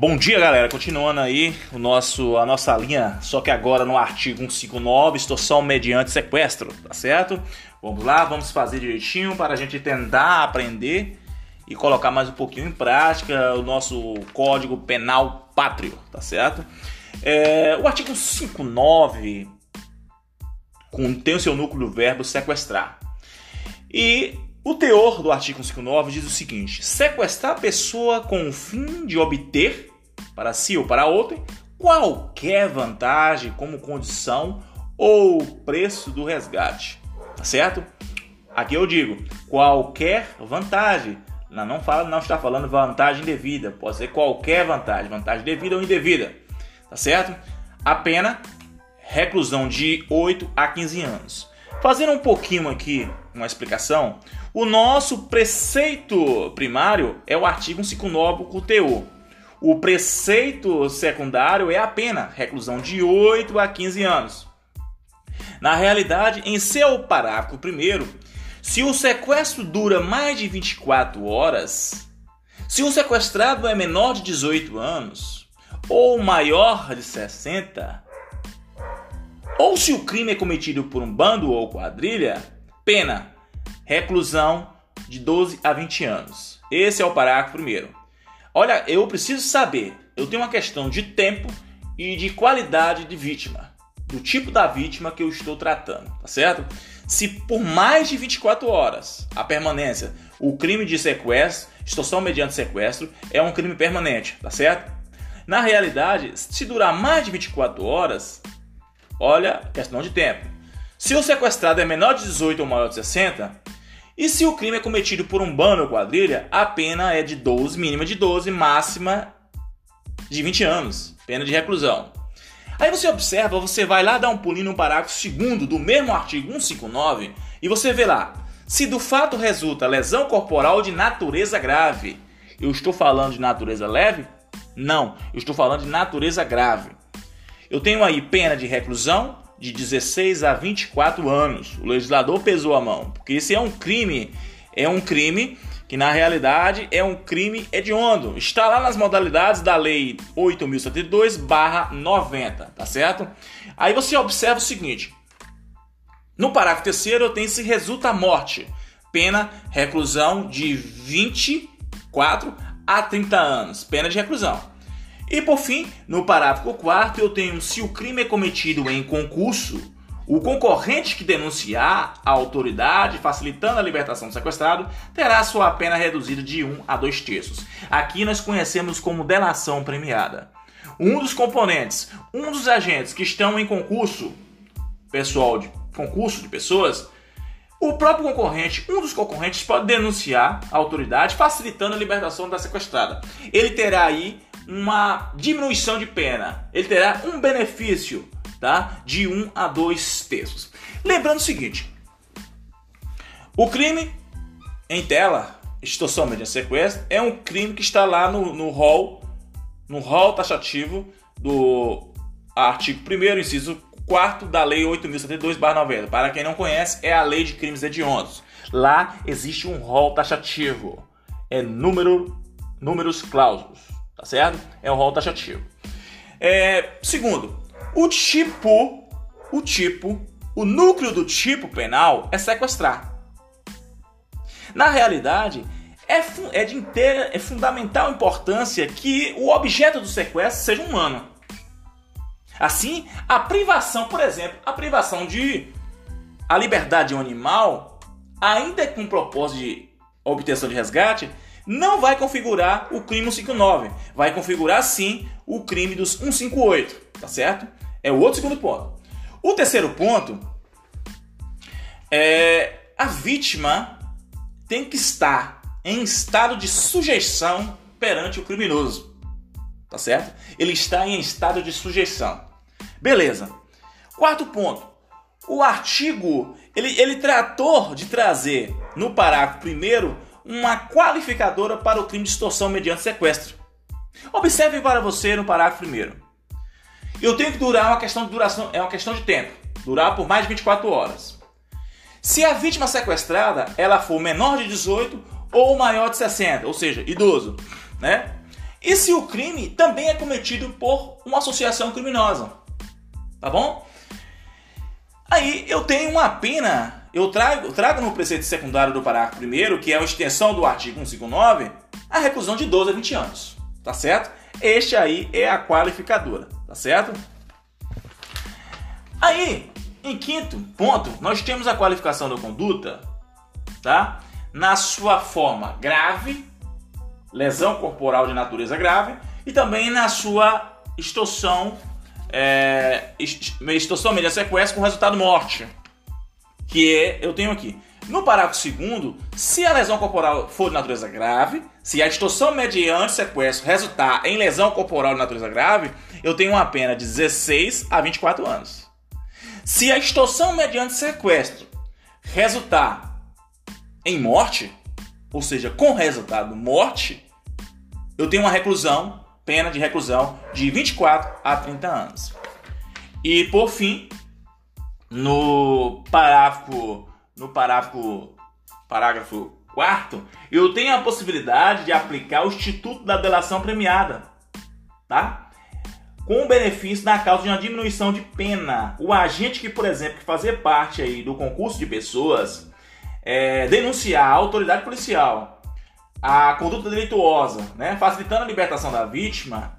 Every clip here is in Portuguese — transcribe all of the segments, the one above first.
Bom dia, galera. Continuando aí o nosso, a nossa linha, só que agora no artigo 159, extorsão mediante sequestro, tá certo? Vamos lá, vamos fazer direitinho para a gente tentar aprender e colocar mais um pouquinho em prática o nosso Código Penal Pátrio, tá certo? É, o artigo 59 tem o seu núcleo verbo sequestrar. E o teor do artigo 159 diz o seguinte: sequestrar a pessoa com o fim de obter, para si ou para outrem, qualquer vantagem como condição ou preço do resgate. Tá certo? Aqui eu digo qualquer vantagem. Não, não, fala, não está falando vantagem devida. Pode ser qualquer vantagem, vantagem devida ou indevida. Tá certo? A pena, reclusão de 8 a 15 anos. Fazendo um pouquinho aqui uma explicação, o nosso preceito primário é o artigo 159 com teor. O preceito secundário é a pena, reclusão de 8 a 15 anos. Na realidade, em seu parágrafo primeiro, se o sequestro dura mais de 24 horas, se o sequestrado é menor de 18 anos ou maior de 60, ou se o crime é cometido por um bando ou quadrilha, pena reclusão de 12 a 20 anos. Esse é o parágrafo primeiro. Olha, eu preciso saber, eu tenho uma questão de tempo e de qualidade de vítima, do tipo da vítima que eu estou tratando, tá certo? Se por mais de 24 horas a permanência, o crime de sequestro, extorsão mediante sequestro, é um crime permanente, tá certo? Na realidade, se durar mais de 24 horas, olha, questão de tempo. Se o sequestrado é menor de 18 ou maior de 60, e se o crime é cometido por um bando ou quadrilha, a pena é de 12, mínima de 12, máxima de 20 anos, pena de reclusão. Aí você observa, você vai lá dar um pulinho no parágrafo segundo do mesmo artigo 159 e você vê lá, se do fato resulta lesão corporal de natureza grave. Eu estou falando de natureza leve? Não, eu estou falando de natureza grave. Eu tenho aí pena de reclusão, de 16 a 24 anos. O legislador pesou a mão, porque esse é um crime, é um crime que na realidade é um crime hediondo. Está lá nas modalidades da lei 8072/90, tá certo? Aí você observa o seguinte: no parágrafo terceiro eu tenho se resulta a morte, pena reclusão de 24 a 30 anos, pena de reclusão. E por fim, no parágrafo 4 eu tenho se o crime é cometido em concurso, o concorrente que denunciar a autoridade facilitando a libertação do sequestrado terá sua pena reduzida de 1 a 2 terços. Aqui nós conhecemos como delação premiada. Um dos componentes, um dos agentes que estão em concurso, pessoal de concurso de pessoas, o próprio concorrente, um dos concorrentes pode denunciar a autoridade facilitando a libertação da sequestrada. Ele terá aí uma diminuição de pena. Ele terá um benefício, tá? De 1 um a 2 terços. Lembrando o seguinte: o crime em tela, extorsão mediante sequestro, é um crime que está lá no, no rol, no rol taxativo do artigo 1 inciso 4 da Lei 8.072-90. Para quem não conhece, é a Lei de Crimes Hediondos. Lá existe um rol taxativo. É número, números clausos tá certo? É um rol taxativo. É, segundo, o tipo, o tipo, o núcleo do tipo penal é sequestrar. Na realidade, é, é de inteira, é fundamental importância que o objeto do sequestro seja humano. Assim, a privação, por exemplo, a privação de a liberdade de um animal, ainda com propósito de obtenção de resgate, não vai configurar o crime 159, vai configurar sim o crime dos 158, tá certo? É o outro segundo ponto. O terceiro ponto é a vítima tem que estar em estado de sujeição perante o criminoso, tá certo? Ele está em estado de sujeição. Beleza. Quarto ponto. O artigo ele, ele tratou de trazer no parágrafo primeiro uma qualificadora para o crime de extorsão mediante sequestro. Observe para você no parágrafo primeiro. Eu tenho que durar uma questão de duração, é uma questão de tempo, durar por mais de 24 horas. Se a vítima sequestrada ela for menor de 18 ou maior de 60, ou seja, idoso, né? e se o crime também é cometido por uma associação criminosa. Tá bom? Aí eu tenho uma pena, eu trago, trago no preceito secundário do parágrafo primeiro, que é a extensão do artigo 159, a reclusão de 12 a 20 anos. Tá certo? Este aí é a qualificadora, tá certo? Aí, em quinto ponto, nós temos a qualificação da conduta, tá? Na sua forma grave, lesão corporal de natureza grave, e também na sua extorsão, é, extorsão mediante sequestro com resultado morte, que é, eu tenho aqui. No parágrafo segundo, se a lesão corporal for de natureza grave, se a extorsão mediante sequestro resultar em lesão corporal de natureza grave, eu tenho uma pena de 16 a 24 anos. Se a extorsão mediante sequestro resultar em morte, ou seja, com resultado morte, eu tenho uma reclusão, pena de reclusão de 24 a 30 anos. E por fim, no parágrafo no parágrafo parágrafo 4 eu tenho a possibilidade de aplicar o instituto da delação premiada, tá? com o benefício da causa de uma diminuição de pena. O agente que, por exemplo, que fazer parte aí do concurso de pessoas, é, denunciar a autoridade policial a conduta delituosa, né, facilitando a libertação da vítima,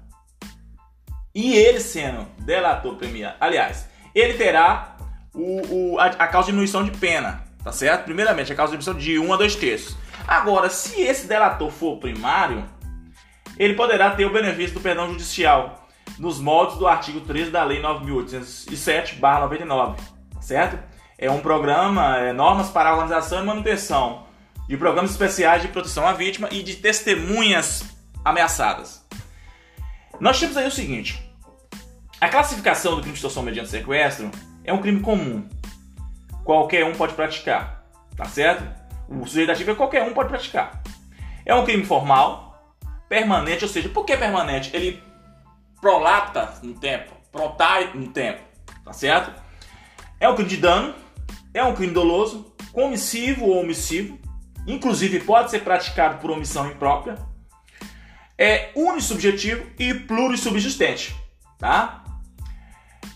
e ele sendo delator premiado, aliás, ele terá o, o a, a, causa de diminuição de pena, tá certo? Primeiramente, a causa de diminuição de 1 a 2 terços. Agora, se esse delator for primário, ele poderá ter o benefício do perdão judicial, nos moldes do artigo 13 da Lei 9.807-99, certo? É um programa, é, normas para a organização e manutenção de programas especiais de proteção à vítima e de testemunhas ameaçadas. Nós temos aí o seguinte: a classificação do crime de extorsão mediante sequestro é um crime comum. Qualquer um pode praticar, tá certo? O sujeito ativo é qualquer um pode praticar. É um crime formal, permanente, ou seja, por que permanente? Ele prolapta no tempo, protai no tempo, tá certo? É um crime de dano, é um crime doloso, comissivo ou omissivo, inclusive pode ser praticado por omissão imprópria, é unissubjetivo e plurissubsistente, tá?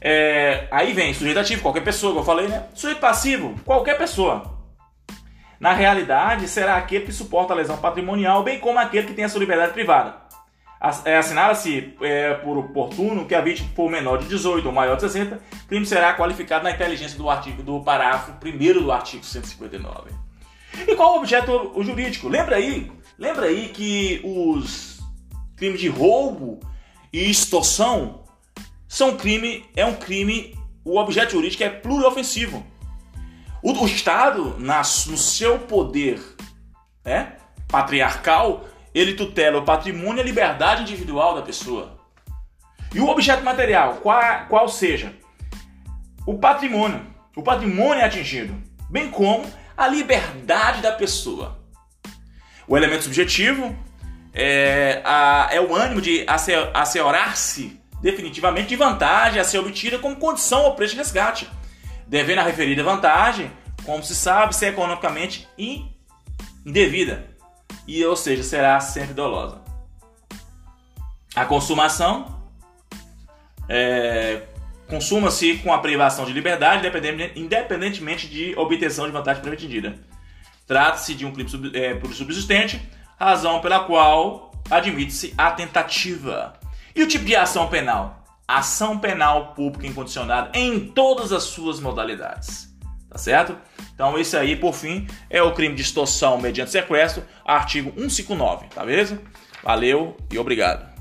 É, aí vem sujeito ativo, qualquer pessoa, como eu falei, né? Sujeito passivo, qualquer pessoa. Na realidade, será aquele que suporta a lesão patrimonial, bem como aquele que tem a sua liberdade privada. É, Assinala-se é, por oportuno que a vítima for menor de 18 ou maior de 60, o crime será qualificado na inteligência do artigo do parágrafo 1 do artigo 159. E qual o objeto jurídico? Lembra aí, lembra aí que os crimes de roubo e extorsão são crime, é um crime, o objeto jurídico é pluriofensivo. O, o Estado, na, no seu poder né, patriarcal, ele tutela o patrimônio e a liberdade individual da pessoa. E o objeto material, qual, qual seja o patrimônio, o patrimônio é atingido, bem como a liberdade da pessoa. O elemento subjetivo é, a, é o ânimo de asseorar-se definitivamente de vantagem a ser obtida como condição ao preço de resgate, devendo a referida vantagem, como se sabe, ser economicamente indevida e, ou seja, será sempre dolosa. A consumação é, consuma-se com a privação de liberdade, independentemente de obtenção de vantagem pretendida. Trata-se de um crime sub, é, subsistente, razão pela qual admite-se a tentativa. E o tipo de ação penal? Ação penal pública incondicionada em todas as suas modalidades. Tá certo? Então, esse aí, por fim, é o crime de extorsão mediante sequestro, artigo 159, tá beleza? Valeu e obrigado.